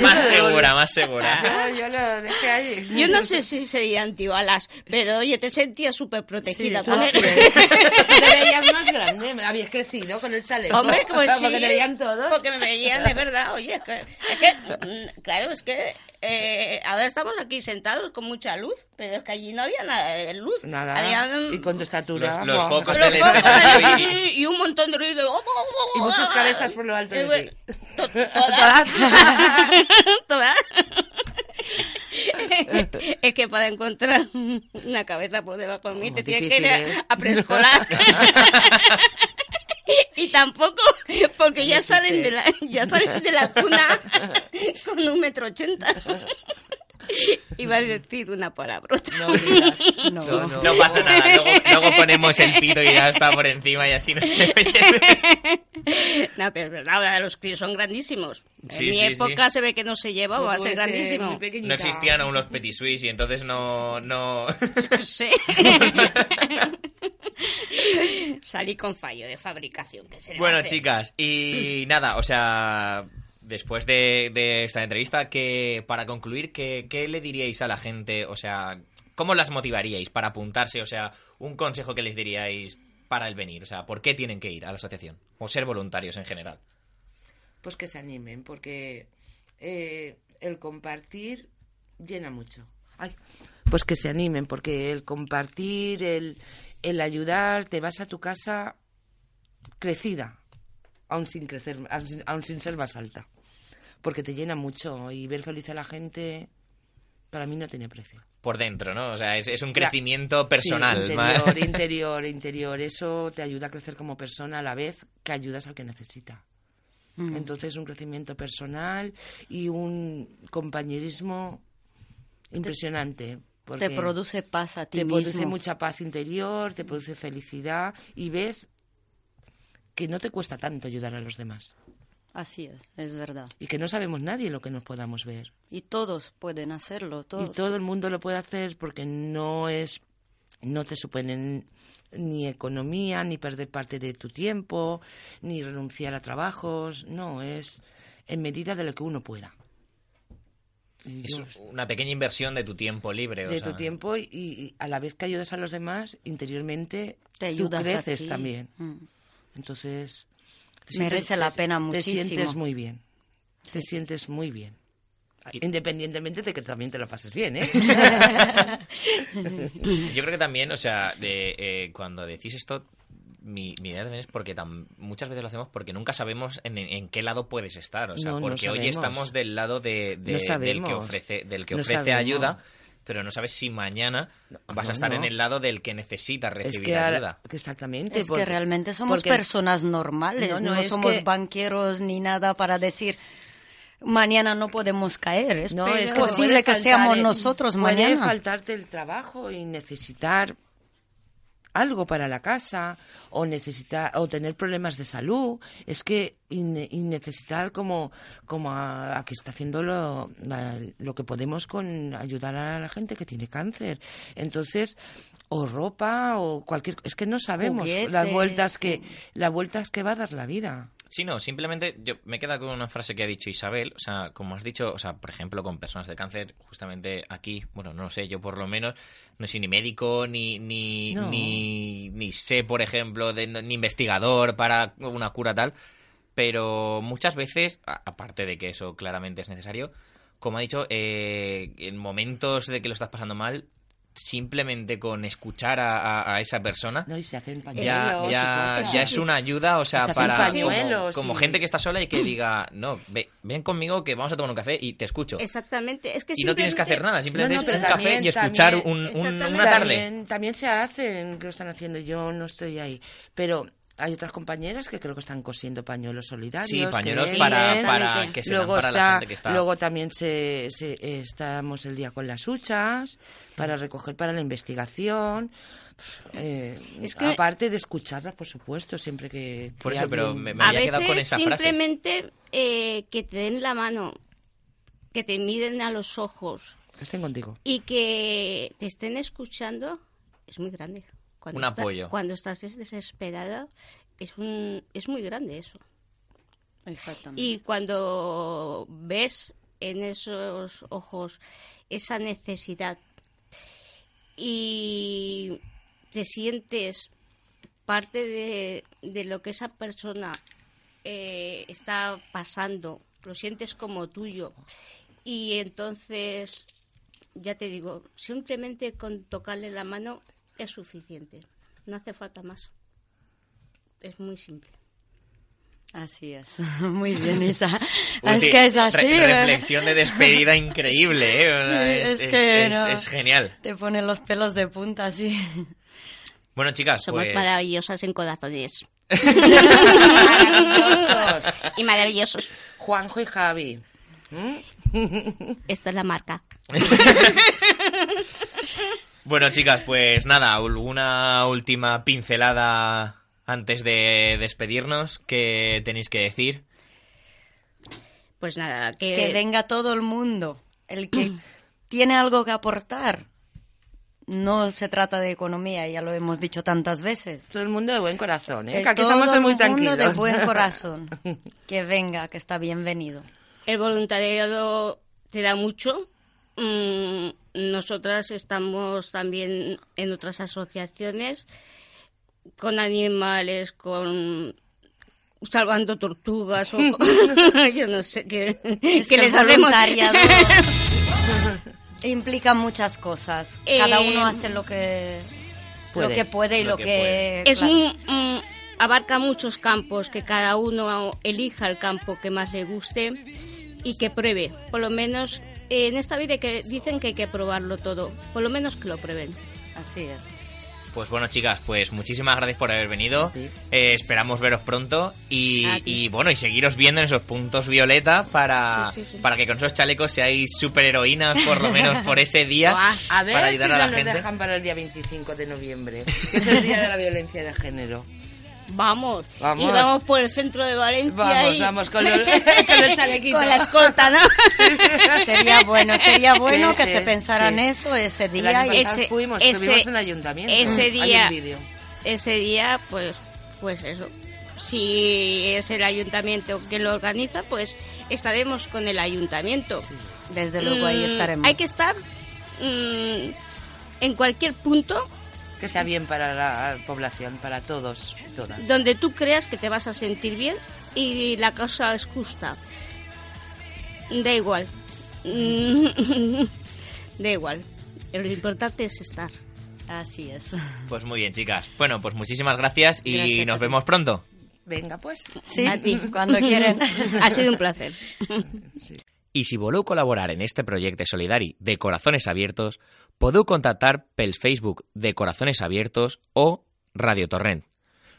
más segura, más segura. Yo, yo lo dejé allí. Yo no sé si sería antibalas, pero oye, te sentías súper protegida. Sí, es. Te veías más grande, habías crecido con el chaleco. Hombre, pues sí. Porque te veían todos. Porque me veían, de verdad. Oye, es que, es que, mm, claro, es que eh, ahora estamos aquí sentados con mucha luz, pero es que allí no había nada de luz. Nada. Había, Y con tu estatura. Los- los focos del allí y un montón de ruido. Y muchas cabezas por lo alto de ti. to- Todas. Todas. es que para encontrar una cabeza por debajo de mí te tienes que ir a, a preescolar. y tampoco porque ya salen de la ya salen de la cuna con un metro ochenta. Iba a decir una palabrota. No. No. No, no. No pasa nada, luego, luego ponemos el pito y ya está por encima y así no se oye. No, pero es verdad, ahora los críos son grandísimos. Sí, en mi sí, época se ve que no se llevaba, va a ser grandísimo. No existían aún los petit suisse y entonces no... no... Sí. Salí con fallo de fabricación. Que se Bueno, hace. chicas, y nada, o sea, después de, de esta entrevista, que para concluir, ¿qué, ¿qué le diríais a la gente? O sea, ¿cómo las motivaríais para apuntarse? O sea, un consejo que les diríais para el venir. O sea, ¿por qué tienen que ir a la asociación? O ser voluntarios en general. Pues que se animen, porque eh, el compartir llena mucho. Ay, pues que se animen, porque el compartir, el, el ayudar, te vas a tu casa crecida, aún sin crecer, aún sin, aún sin ser más alta. Porque te llena mucho y ver feliz a la gente, para mí no tiene precio. Por dentro, ¿no? O sea, es, es un crecimiento personal. Sí, interior, interior, interior. Eso te ayuda a crecer como persona a la vez que ayudas al que necesita. Mm. Entonces, un crecimiento personal y un compañerismo impresionante. Porque Te produce paz a ti te mismo. produce mucha paz interior, te produce felicidad y ves que no te cuesta tanto ayudar a los demás. Así es, es verdad. Y que no sabemos nadie lo que nos podamos ver. Y todos pueden hacerlo, todos. Y todo el mundo lo puede hacer porque no es no te suponen ni economía, ni perder parte de tu tiempo, ni renunciar a trabajos, no, es en medida de lo que uno pueda. Es una pequeña inversión de tu tiempo libre. o de sea, tu tiempo y, y a la vez que ayudas a los demás, interiormente Te tú ayudas a creces ti. también. Mm. Entonces, te Merece la pena Te muchísimo. sientes muy bien. Te sientes muy bien. Independientemente de que también te lo pases bien, ¿eh? Yo creo que también, o sea, de, eh, cuando decís esto, mi, mi idea también es porque tam- muchas veces lo hacemos porque nunca sabemos en, en qué lado puedes estar. O sea, No, no porque hoy sabemos. estamos del lado de, de- No del que ofrece, del que No ofrece sabemos. ayuda, pero no sabes si mañana vas a no, estar en el lado del que necesita es recibir que ahora- ayuda. que exactamente. Es porque- que realmente somos porque- personas normales, No, no, no, es somos que- banqueros ni nada para decir mañana no podemos caer. Es No, es que posible puede que seamos el- nosotros puede mañana. faltarte el trabajo y necesitar algo para la casa o necesitar o tener problemas de salud es que y, ne- y necesitar como como a, a que está haciendo lo, la- lo que podemos con ayudar a la gente que tiene cáncer entonces o ropa o cualquier es que no sabemos las vueltas que sí. las vueltas que va a dar la vida Sí, no, simplemente yo me queda con una frase que ha dicho Isabel, o sea, como has dicho, o sea, por ejemplo, con personas de cáncer, justamente aquí, bueno, no lo sé, yo por lo menos no soy ni médico, ni, ni, No. ni, ni sé, por ejemplo, de, ni investigador para una cura tal, pero muchas veces, a- aparte de que eso claramente es necesario, como ha dicho, eh, en momentos de que lo estás pasando mal, simplemente con escuchar a, a- a esa persona, no y se hacen ya, ya, es una ayuda, o sea, Se para pañuelos como, gente que está sola y que diga, no, ve- ven conmigo que vamos a tomar un café y te escucho. Exactamente. Es que Y no tienes que hacer nada, simplemente No, no, es un café y escuchar también- un- una tarde. También, también se hacen, que lo están haciendo, yo no estoy ahí. Pero hay otras compañeras que creo que están cosiendo pañuelos solidarios. Sí, pañuelos para, para que se dan luego para la está, gente que está... luego también se, se- estamos el día con las huchas para recoger para la investigación. Eh, Es que- aparte de escucharlas, por supuesto, siempre que. Por que eso, pero me- había quedado veces con esa frase. simplemente eh, que te den la mano, que te miren a los ojos que estén contigo. y que te estén escuchando es muy grande. Cuando Un está- apoyo. Cuando estás des- desesperada es un es muy grande eso. Exactamente. Y cuando ves en esos ojos esa necesidad y te sientes parte de, de lo que esa persona eh, está pasando, lo sientes como tuyo y entonces, ya te digo, simplemente con tocarle la mano es suficiente, no hace falta más. Es muy simple. Así es. Muy bien, Isa. Es que es así. reflexión de despedida increíble, ¿eh? Sí, es, que es- no. es genial. Te pone los pelos de punta así. Bueno, chicas, Somos pues... maravillosas en corazones. Maravillosos. Y maravillosos. Juanjo y Javi. Esta es la marca. Bueno, chicas, pues nada, alguna última pincelada antes de despedirnos que tenéis que decir. Pues nada, que, que venga todo el mundo. El que tiene algo que aportar. No se trata de economía, ya lo hemos dicho tantas veces. Todo el mundo de buen corazón, ¿eh? Que Que aquí todo estamos el muy mundo tranquilos. de buen corazón. Que venga, que está bienvenido. el voluntariado te da mucho. Mm, nosotras estamos también en otras asociaciones con animales, con salvando tortugas o con- yo no sé qué, Es que que les hacemos implica muchas cosas. Eh, Cada uno hace lo que puede. lo que puede y Lo lo, que que, es claro. un, abarca muchos campos que cada uno elija el campo que más le guste y que pruebe por lo menos eh, en esta vida que dicen que hay que probarlo todo por lo menos que lo prueben así es. Pues bueno, chicas, pues muchísimas gracias por haber venido. Sí. Eh, esperamos veros pronto y, bueno, y seguiros viendo en esos puntos violeta para, Sí, sí, sí. para que con esos chalecos seáis superheroínas por lo menos por ese día A ver para ayudar no a la nos gente. dejan para el día 25 de noviembre, que es el día de la violencia de género. Vamos, Vamos. y vamos por el centro de Valencia Vamos, y- vamos, con, los- con el chalequito. con la escolta, ¿no? Sería bueno, sería bueno Sí, que sí, se pensara en sí. eso ese El día. año pasado fuimos, estuvimos en el ayuntamiento. ese Hay día, un ese día, pues, pues eso. Si es el ayuntamiento quien lo organiza, pues estaremos con el ayuntamiento. Desde luego ahí Mm, estaremos. Hay que estar mm, en cualquier punto Que sea bien para la población, para todos, todas. donde tú creas que te vas a sentir bien y la cosa es justa. Da igual. Da igual. Lo importante es estar. Así es. Pues muy bien, chicas. Bueno, pues muchísimas gracias y Gracias nos vemos pronto. Venga, pues. Sí, A ti. cuando quieren. Ha sido un placer. I si voleu col·laborar en este projecte solidari de Corazones Abiertos, podeu contactar pels Facebook de Corazones Abiertos o Radio Torrent,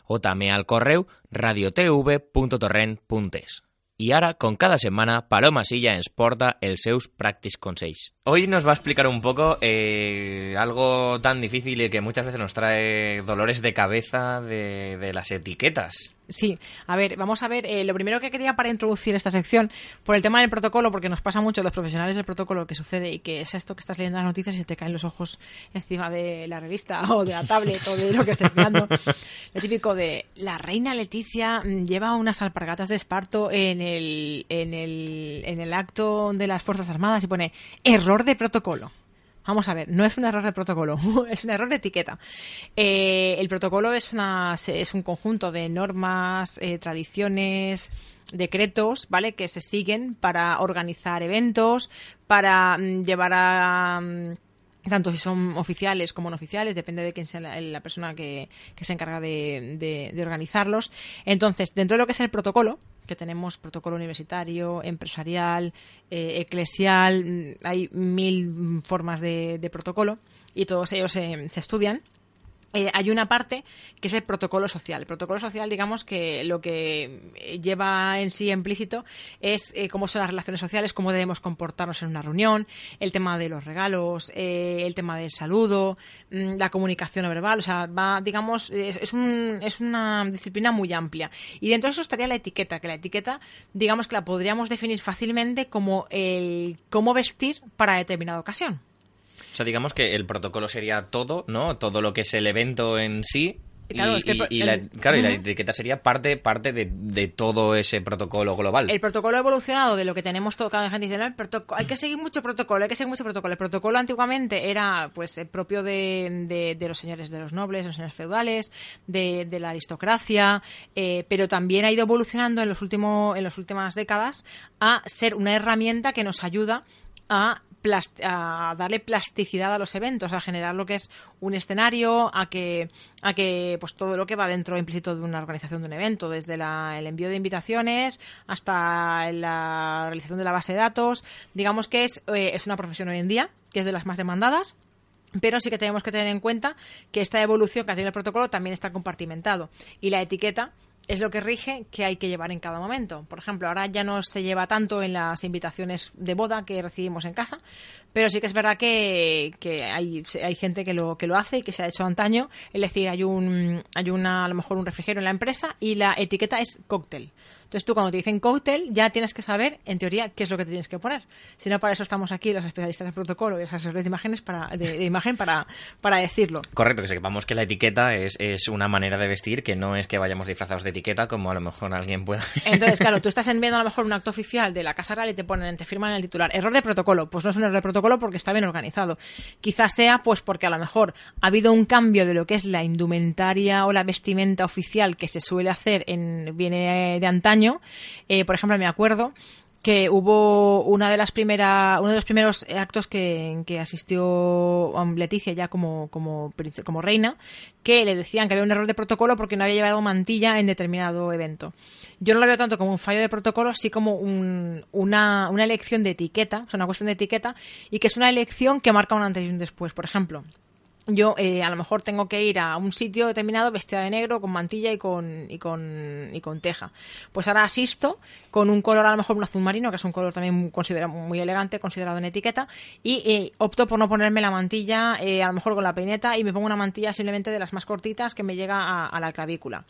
o també al correu radiotv.torrent.es. Y ahora, con cada semana, Paloma Silla ens porta els seus practice consells. Hoy nos va a explicar un poco eh, algo tan difícil y que muchas veces nos trae dolores de cabeza de, de las etiquetas. Sí, a ver, vamos a ver, eh, lo primero que quería para introducir esta sección, por el tema del protocolo, porque nos pasa mucho a los profesionales del protocolo que sucede y que es esto que estás leyendo las noticias y te caen los ojos encima de la revista o de la tablet o de lo que estés mirando. Lo típico de la reina Leticia mm, lleva unas alpargatas de esparto en el, en el, en el acto de las Fuerzas Armadas y pone error de protocolo. Vamos a ver, no es un error de protocolo, es un error de etiqueta. Eh, el protocolo es, una, es un conjunto de normas, eh, tradiciones, decretos, ¿vale? Que se siguen para organizar eventos, para mm, llevar a... tanto si son oficiales como no oficiales, depende de quién sea la, persona que, que se encarga de, de- organizarlos. Entonces, dentro de lo que es el protocolo, que tenemos protocolo universitario, empresarial, eh, eclesial, mm, hay mil formas de, de protocolo y todos ellos se- se estudian. Eh, hay una parte que es el protocolo social. El protocolo social, digamos que lo que eh, lleva en sí implícito es eh, cómo son las relaciones sociales, cómo debemos comportarnos en una reunión, el tema de los regalos, eh, el tema del saludo, mm, la comunicación verbal. O sea, va, digamos, es, es, un- es una disciplina muy amplia. Y dentro de eso estaría la etiqueta, que la etiqueta, digamos que la podríamos definir fácilmente como el cómo vestir para determinada ocasión. O sea, digamos que el protocolo sería todo, ¿no? Todo lo que es el evento en sí. y- Claro, es que y, el- y la, claro, y la etiqueta sería parte, parte de, de todo ese protocolo global. El protocolo ha evolucionado de lo que tenemos todo, cada gente dice, "No, hay que seguir mucho protocolo, hay que seguir mucho protocolo. El protocolo antiguamente era pues eh, propio de, de- de los señores de los nobles, los señores feudales, de, de la aristocracia, eh, pero también ha ido evolucionando en los últimos, en las últimas décadas a ser una herramienta que nos ayuda a, a darle plasticidad a los eventos, a generar lo que es un escenario, a que, a que pues todo lo que va dentro implícito de una organización de un evento, desde la- el envío de invitaciones hasta la realización de la base de datos. Digamos que es, eh, es una profesión hoy en día, que es de las más demandadas. Pero sí que tenemos que tener en cuenta que esta evolución que ha tenido el protocolo también está compartimentado. Y la etiqueta es lo que rige que hay que llevar en cada momento. Por ejemplo, ahora ya no se lleva tanto en las invitaciones de boda que recibimos en casa, pero sí que es verdad que, que hay, hay gente que lo, que lo hace y que se ha hecho antaño. Es decir, hay un, hay una, a lo mejor un refrigerio en la empresa y la etiqueta es cóctel. Entonces tú cuando te dicen cóctel ya tienes que saber, en teoría, qué es lo que te tienes que poner. Si no, para eso estamos aquí los especialistas en protocolo y los asesores de imágenes para, de, de imagen para, para decirlo. Correcto, que sepamos que la etiqueta es, es una manera de vestir, que no es que vayamos disfrazados de etiqueta, como a lo mejor alguien pueda. Entonces, claro, tú estás enviando a lo mejor un acto oficial de la Casa Real y te ponen, te firman en el titular, error de protocolo. Pues no es un error de protocolo porque está bien organizado. Quizás sea pues porque a lo mejor ha habido un cambio de lo que es la indumentaria o la vestimenta oficial que se suele hacer en viene de antaño. Eh, por ejemplo, me acuerdo que hubo una de las primeras uno de los primeros actos que, que asistió um, Leticia ya como, como reina que le decían que había un error de protocolo porque no había llevado mantilla en determinado evento. Yo no lo veo tanto como un fallo de protocolo sí como un- una, una elección de etiqueta o sea una cuestión de etiqueta y que es una elección que marca un antes y un después. Por ejemplo yo eh, a lo mejor tengo que ir a un sitio determinado vestida de negro, con mantilla y con, y con, y con teja. Pues ahora asisto con un color, a lo mejor un azul marino, que es un color también considerado muy elegante, considerado en etiqueta, y eh, opto por no ponerme la mantilla, eh, a lo mejor con la peineta, y me pongo una mantilla simplemente de las más cortitas que me llega a, a la clavícula.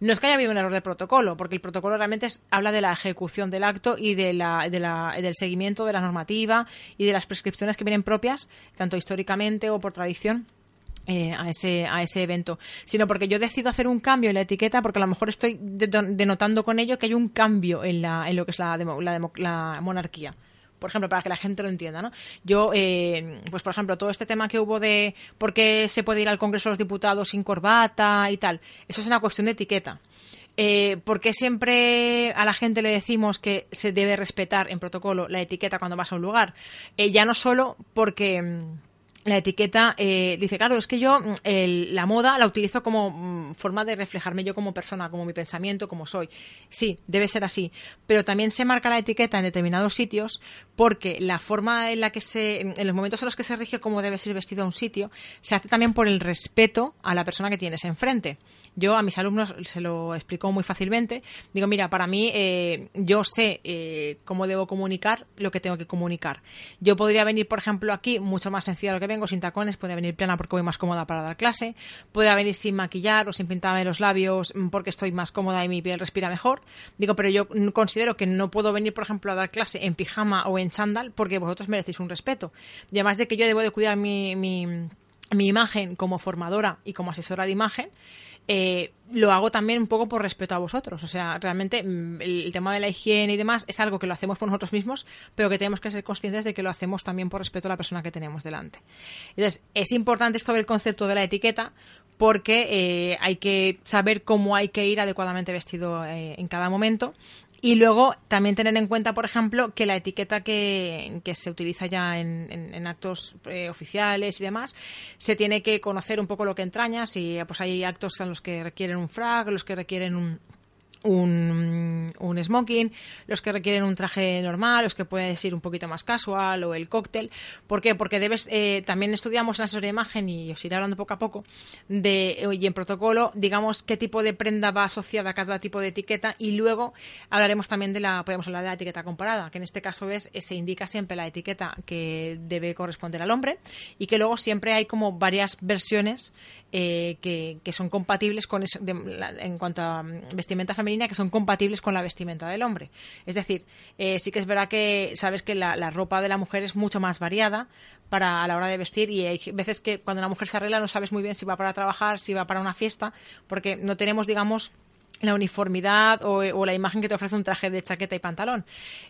No es que haya habido un error de protocolo, porque el protocolo realmente es- habla de la ejecución del acto y de la, de la- del seguimiento de la normativa y de las prescripciones que vienen propias, tanto históricamente o por tradición. Eh, a ese a ese evento, sino porque yo decido hacer un cambio en la etiqueta porque a lo mejor estoy de- denotando con ello que hay un cambio en la en lo que es la, demo- la, demo- la monarquía por ejemplo, para que la gente lo entienda, ¿no? Yo, eh, pues por ejemplo, todo este tema que hubo de por qué se puede ir al Congreso de los Diputados sin corbata y tal, eso es una cuestión de etiqueta. Eh, ¿Por qué siempre a la gente le decimos que se debe respetar en protocolo la etiqueta cuando vas a un lugar? Eh, ya no solo porque... la etiqueta eh, dice, claro, es que yo mm, la moda la utilizo como mm, forma de reflejarme yo como persona, como mi pensamiento, como soy. Sí, debe ser así. Pero también se marca la etiqueta en determinados sitios porque la forma en la que se, en los momentos en los que se rige cómo debe ser vestido un sitio, se hace también por el respeto a la persona que tienes enfrente. Yo a mis alumnos se lo explico muy fácilmente. Digo, mira, para mí eh, yo sé eh, cómo debo comunicar lo que tengo que comunicar. Yo podría venir, por ejemplo, aquí mucho más sencilla de lo que vengo, sin tacones, puede venir plana porque voy más cómoda para dar clase, puede venir sin maquillar o sin pintarme los labios mm, porque estoy más cómoda y mi piel respira mejor. Digo, pero yo considero que no puedo venir, por ejemplo, a dar clase en pijama o en chándal porque vosotros merecéis un respeto. Y además de que yo debo de cuidar mi, mi imagen como formadora y como asesora de imagen, eh, lo hago también un poco por respeto a vosotros. O sea, realmente mm, el, tema de la higiene y demás es algo que lo hacemos por nosotros mismos, pero que tenemos que ser conscientes de que lo hacemos también por respeto a la persona que tenemos delante. Entonces, es importante esto del concepto de la etiqueta porque eh, hay que saber cómo hay que ir adecuadamente vestido eh, en cada momento. Y luego también tener en cuenta, por ejemplo, que la etiqueta que, que se utiliza ya en, en- en actos eh, oficiales y demás, se tiene que conocer un poco lo que entraña. Si pues hay actos en los que requieren un frac, los que requieren un, un, un smoking, los que requieren un traje normal, los que puedes ir un poquito más casual o el cóctel. ¿Por qué? Porque debes, eh, también estudiamos en la de imagen y os iré hablando poco a poco de, y en protocolo, digamos, qué tipo de prenda va asociada a cada tipo de etiqueta y luego hablaremos también de la, podemos hablar de la etiqueta comparada, que en este caso es, eh, se indica siempre la etiqueta que debe corresponder al hombre y que luego siempre hay como varias versiones eh, que, que son compatibles con eso- de- la- en cuanto a mm, vestimenta femenina que son compatibles con la vestimenta del hombre. Es decir, eh, sí que es verdad que sabes que la, ropa de la mujer es mucho más variada para a la hora de vestir y hay veces que cuando la mujer se arregla no sabes muy bien si va para trabajar, si va para una fiesta, porque no tenemos, digamos, la uniformidad o, o la imagen que te ofrece un traje de chaqueta y pantalón.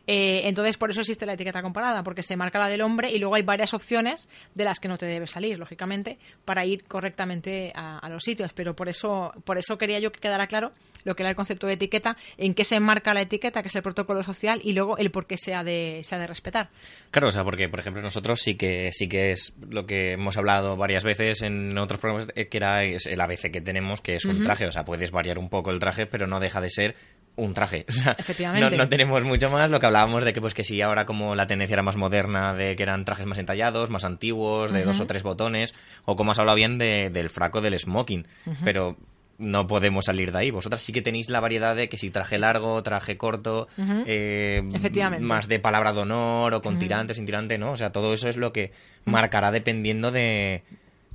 Eh, entonces, por eso existe la etiqueta comparada, porque se marca la del hombre y luego hay varias opciones de las que no te debes salir, lógicamente, para ir correctamente a, a los sitios. Pero por eso, por eso quería yo que quedara claro lo que era el concepto de etiqueta, en qué se marca la etiqueta, que es el protocolo social, y luego el por qué se ha de, se ha de respetar. Claro, o sea, porque, por ejemplo, nosotros sí que sí que es lo que hemos hablado varias veces en otros programas, eh, que era es el ABC que tenemos, que es un traje. O sea, puedes variar un poco el traje, pero no deja de ser un traje. O sea, Efectivamente. No, no tenemos mucho más. Lo que hablábamos de que, pues, que sí, ahora como la tendencia era más moderna, de que eran trajes más entallados, más antiguos, de dos o tres botones, o como has hablado bien de- del fraco del smoking. Pero no podemos salir de ahí. Vosotras sí que tenéis la variedad de que si traje largo, traje corto, eh, Efectivamente. más de palabra de honor o con tirante, sin tirante, ¿no? O sea, todo eso es lo que marcará dependiendo de,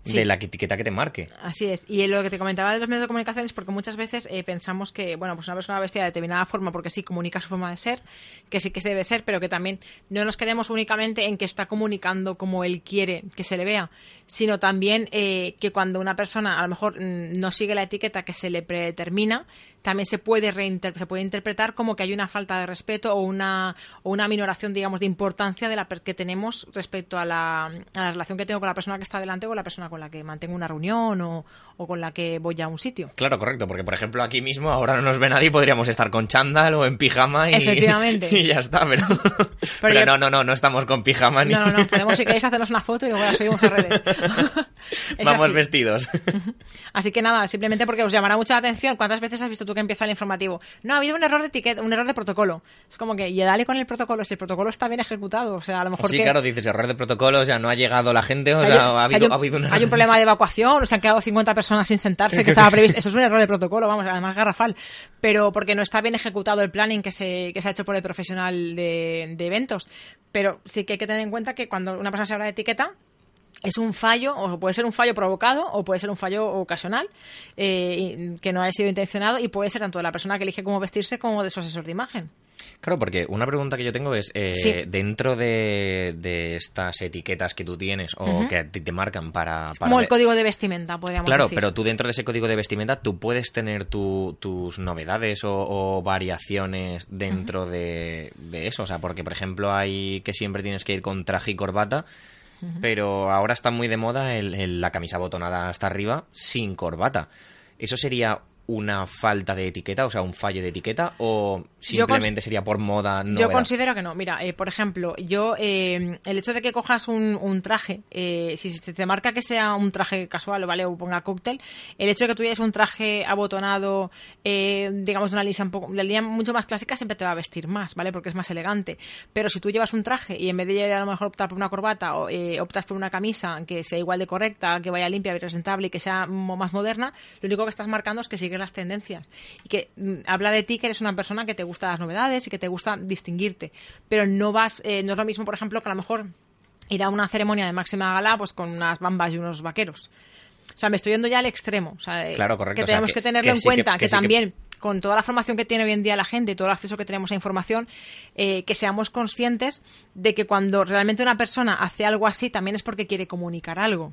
Sí. de la etiqueta que te marque. Así es. Y lo que te comentaba de los medios de comunicación es porque muchas veces eh, pensamos que, bueno, pues una persona vestida de determinada forma porque sí comunica su forma de ser, que sí que se debe ser, pero que también no nos quedemos únicamente en que está comunicando como él quiere que se le vea, sino también eh, que cuando una persona a lo mejor mm, no sigue la etiqueta que se le predetermina, también se puede, se puede interpretar como que hay una falta de respeto o una, o una minoración, digamos, de importancia de la per- que tenemos respecto a la, a la relación que tengo con la persona que está delante o con la persona con la que mantengo una reunión o, o con la que voy a un sitio. Claro, correcto, porque por ejemplo aquí mismo ahora no nos ve nadie podríamos estar con chándal o en pijama y, Efectivamente. y ya está, pero, no, no, no, no estamos con pijama ni No, no, no, podemos si queréis hacernos una foto y luego la subimos a redes. Es vamos así. vestidos. Así que nada, simplemente porque os llamará mucho la atención. ¿Cuántas veces has visto tú tú que empieza el informativo. No, ha habido un error de etiqueta, un error de protocolo. Es como que, y dale con el protocolo, si el protocolo está bien ejecutado. O sea, a lo mejor Sí, que... claro, dices error de protocolo, o sea, no ha llegado la gente, o, O sea, ha, habido, hay un- ha habido una... hay un problema de evacuación, o se han quedado 50 personas sin sentarse, que estaba previsto. Eso es un error de protocolo, vamos, además garrafal. Pero porque no está bien ejecutado el planning que se, que se ha hecho por el profesional de, de eventos. Pero sí que hay que tener en cuenta que cuando una persona se habla de etiqueta, es un fallo, o puede ser un fallo provocado, o puede ser un fallo ocasional, eh, que no haya sido intencionado, y puede ser tanto de la persona que elige cómo vestirse como de su asesor de imagen. Claro, porque una pregunta que yo tengo es, eh, Sí. dentro de, de estas etiquetas que tú tienes o Ujú. que a ti te marcan para... para Como el código de vestimenta, podríamos Claro, decir. pero tú dentro de ese código de vestimenta tú puedes tener tu- tus novedades o, o variaciones dentro de, de eso. O sea, porque por ejemplo hay que siempre tienes que ir con traje y corbata, pero ahora está muy de moda el- el- la camisa botonada hasta arriba sin corbata. ¿Eso sería una falta de etiqueta, o sea, un fallo de etiqueta, o simplemente sería por moda? Yo novedad? considero que no. Mira, eh, por ejemplo, yo eh, el hecho de que cojas un, un traje, eh, si se te marca que sea un traje casual, ¿vale? O ponga cóctel, el hecho de que tú lleves un traje abotonado, digamos, de una línea un poco, la línea mucho más clásica siempre te va a vestir más, ¿vale? Porque es más elegante. Pero si tú llevas un traje y en vez de a lo mejor optar por una corbata, o, optas por una camisa que sea igual de correcta, que vaya limpia, presentable y que sea más moderna, lo único que estás marcando es que las tendencias. Y que mm, habla de ti que eres una persona que te gusta las novedades y que te gusta distinguirte. Pero no vas, eh, no es lo mismo, por ejemplo, que a lo mejor ir a una ceremonia de máxima gala pues con unas bambas y unos vaqueros. O sea, me estoy yendo ya al extremo. O sea, eh, Claro, correcto, Que o sea, tenemos que- que, tenerlo que en sí cuenta, que que, sí que- también con toda la formación que tiene hoy en día la gente y todo el acceso que tenemos a información, eh, que seamos conscientes de que cuando realmente una persona hace algo así, también es porque quiere comunicar algo.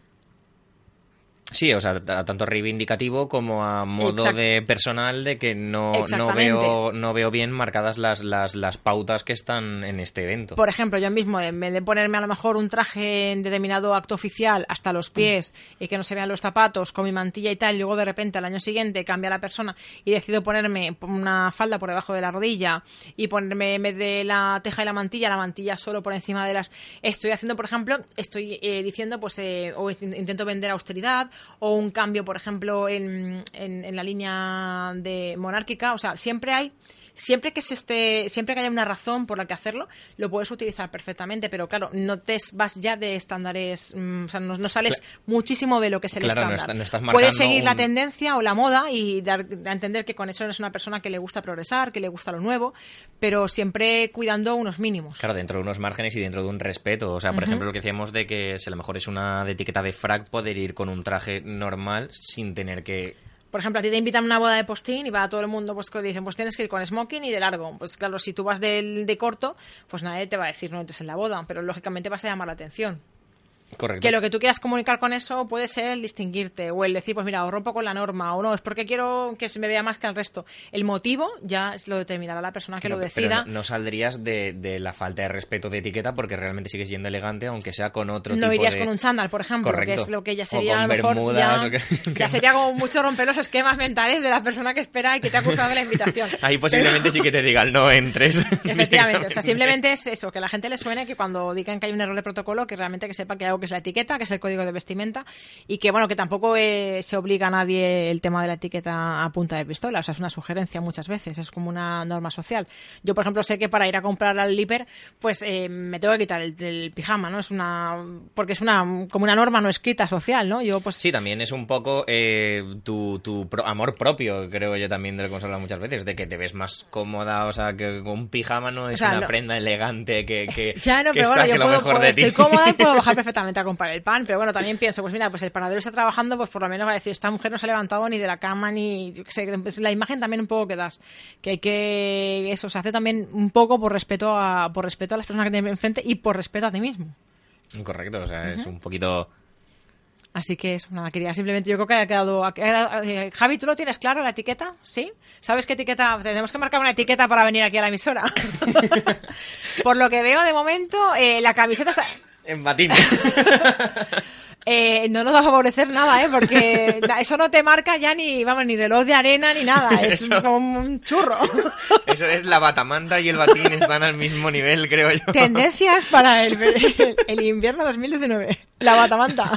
Sí, o sea, a tanto reivindicativo como a modo Exacto. de personal de que no, no, veo, no veo bien marcadas las, las, las pautas que están en este evento. Por ejemplo, yo mismo, en vez de ponerme a lo mejor un traje en determinado acto oficial hasta los pies y que no se vean los zapatos con mi mantilla y tal, y luego de repente al año siguiente cambia la persona y decido ponerme una falda por debajo de la rodilla y ponerme en vez de la teja y la mantilla, la mantilla solo por encima de las... Estoy haciendo, por ejemplo, estoy eh, diciendo, pues, eh, o in- intento vender austeridad o un cambio, por ejemplo, en, en, la línea de monárquica. O sea, siempre hay siempre que se esté, siempre que haya una razón por la que hacerlo, lo puedes utilizar perfectamente, pero claro, no te vas ya de estándares, mm, o sea, no, no sales muchísimo de lo que es el Claro, no estándar. está- no estás puedes seguir la tendencia o la moda y dar a entender que con eso eres una persona que le gusta progresar, que le gusta lo nuevo, pero siempre cuidando unos mínimos. Claro, dentro de unos márgenes y dentro de un respeto. O sea, por ejemplo, lo que decíamos de que si a lo mejor es una de etiqueta de frac, poder ir con un traje normal sin tener que... Por ejemplo, a ti te invitan a una boda de postín y va todo el mundo, pues que dicen, pues tienes que ir con smoking y de largo. Pues claro, si tú vas del- de, corto, pues nadie te va a decir no entres en la boda, pero lógicamente vas a llamar la atención. Correcto. Que lo que tú quieras comunicar con eso puede ser el distinguirte o el decir, pues mira, o rompo con la norma o no, es porque quiero que se me vea más que el resto. El motivo ya lo determinará la persona que Pero- lo pero decida. no, no saldrías de, de la falta de respeto de etiqueta porque realmente sigues yendo elegante, aunque sea con otro No tipo irías de... con un chándal, por ejemplo, Correcto. que es lo que ya O sería con a lo mejor bermudas, ya, o que- ya sería como mucho romper los esquemas mentales de la persona que espera y que te ha acusado de la invitación. Ahí posiblemente sí que te digan, no entres. Efectivamente, o sea, simplemente es eso, que a la gente le suene que cuando digan que hay un error de protocolo, que realmente que sepa que hay algo que es la etiqueta, que es el código de vestimenta, y que bueno, que tampoco eh, se obliga a nadie el tema de la etiqueta a punta de pistola, o sea, es una sugerencia muchas veces, es como una norma social. Yo, por ejemplo, sé que para ir a comprar al Liper, pues eh, me tengo que quitar el, el pijama, ¿no? Es una, porque es una, como una norma no escrita social, ¿no? Yo, pues, Sí, también es un poco eh, tu, tu pro- amor propio, creo yo también de lo que hemos hablado muchas veces, de que te ves más cómoda, o sea, que un pijama no es sea, una no- prenda elegante que, que, Ya no, que pero bueno, yo puedo, mejor puedo- estoy cómoda y puedo bajar perfectamente a comprar el pan, pero bueno, también pienso, pues mira, pues el panadero está trabajando, pues por lo menos va a decir, esta mujer no se ha levantado ni de la cama, ni, yo qué sé, es la imagen también un poco que das, que hay que, eso se hace también un poco por respeto a, por respeto a las personas que tienes enfrente y por respeto a ti mismo. Correcto, o sea, es un poquito... Así que eso, nada, quería simplemente, yo creo que haya quedado, ha quedado- eh, Javi, ¿tú lo tienes claro la etiqueta? ¿Sí? ¿Sabes qué etiqueta? Tenemos que marcar una etiqueta para venir aquí a la emisora. por lo que veo de momento, eh, la camiseta... En batín. Eh, no nos va a favorecer nada, ¿eh? Porque eso no te marca ya ni, vamos, ni reloj de arena ni nada. Es Eso. como un churro. Eso es la batamanta y el batín están al mismo nivel, creo yo. Tendencias para el, el, el invierno 2019. La batamanta.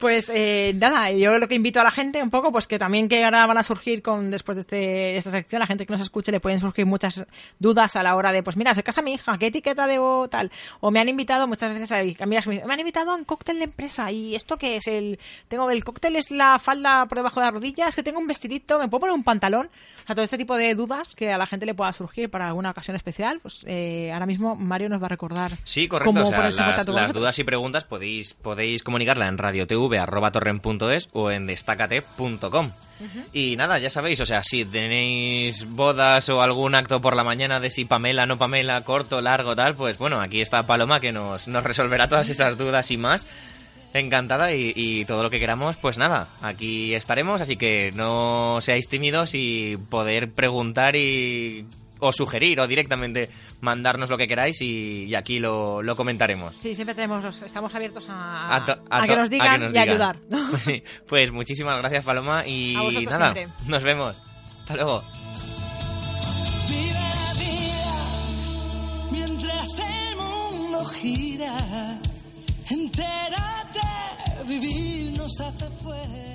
Pues eh, nada, yo lo que invito a la gente un poco, pues que también que ahora van a surgir con después de, este, de esta sección, la gente que nos escuche le pueden surgir muchas dudas a la hora de, pues mira, se casa mi hija, ¿qué etiqueta debo tal? O me han invitado muchas veces, hay amigas me dicen, me han invitado a un cóctel de empresa y esto que es el, tengo el cóctel es la falda por debajo de las rodillas, que tengo un vestidito, me puedo poner un pantalón, o sea, todo este tipo de dudas que a la gente le pueda surgir para alguna ocasión especial, pues eh, ahora mismo Mario nos va a recordar. Sí, correcto. cómo O sea, las, las dudas y preguntas podéis, podéis comunicarla en o en destacate.com. Y nada, ya sabéis, o sea, si tenéis bodas o algún acto por la mañana de si Pamela, no Pamela, corto, largo, tal, pues bueno, aquí está Paloma que nos, nos resolverá todas esas dudas y más. Encantada y, y todo lo que queramos, pues nada, aquí estaremos, así que no seáis tímidos y poder preguntar y o sugerir o directamente mandarnos lo que queráis y, y aquí lo, lo comentaremos. Sí, siempre tenemos, estamos abiertos a, A, to- a a que nos a digan que nos y a digan. ayudar. Pues, sí, pues muchísimas gracias Paloma y nada, siempre. nos vemos. Hasta luego. Vive la vida mientras el mundo gira. Entérate, vivir nos hace fuerte.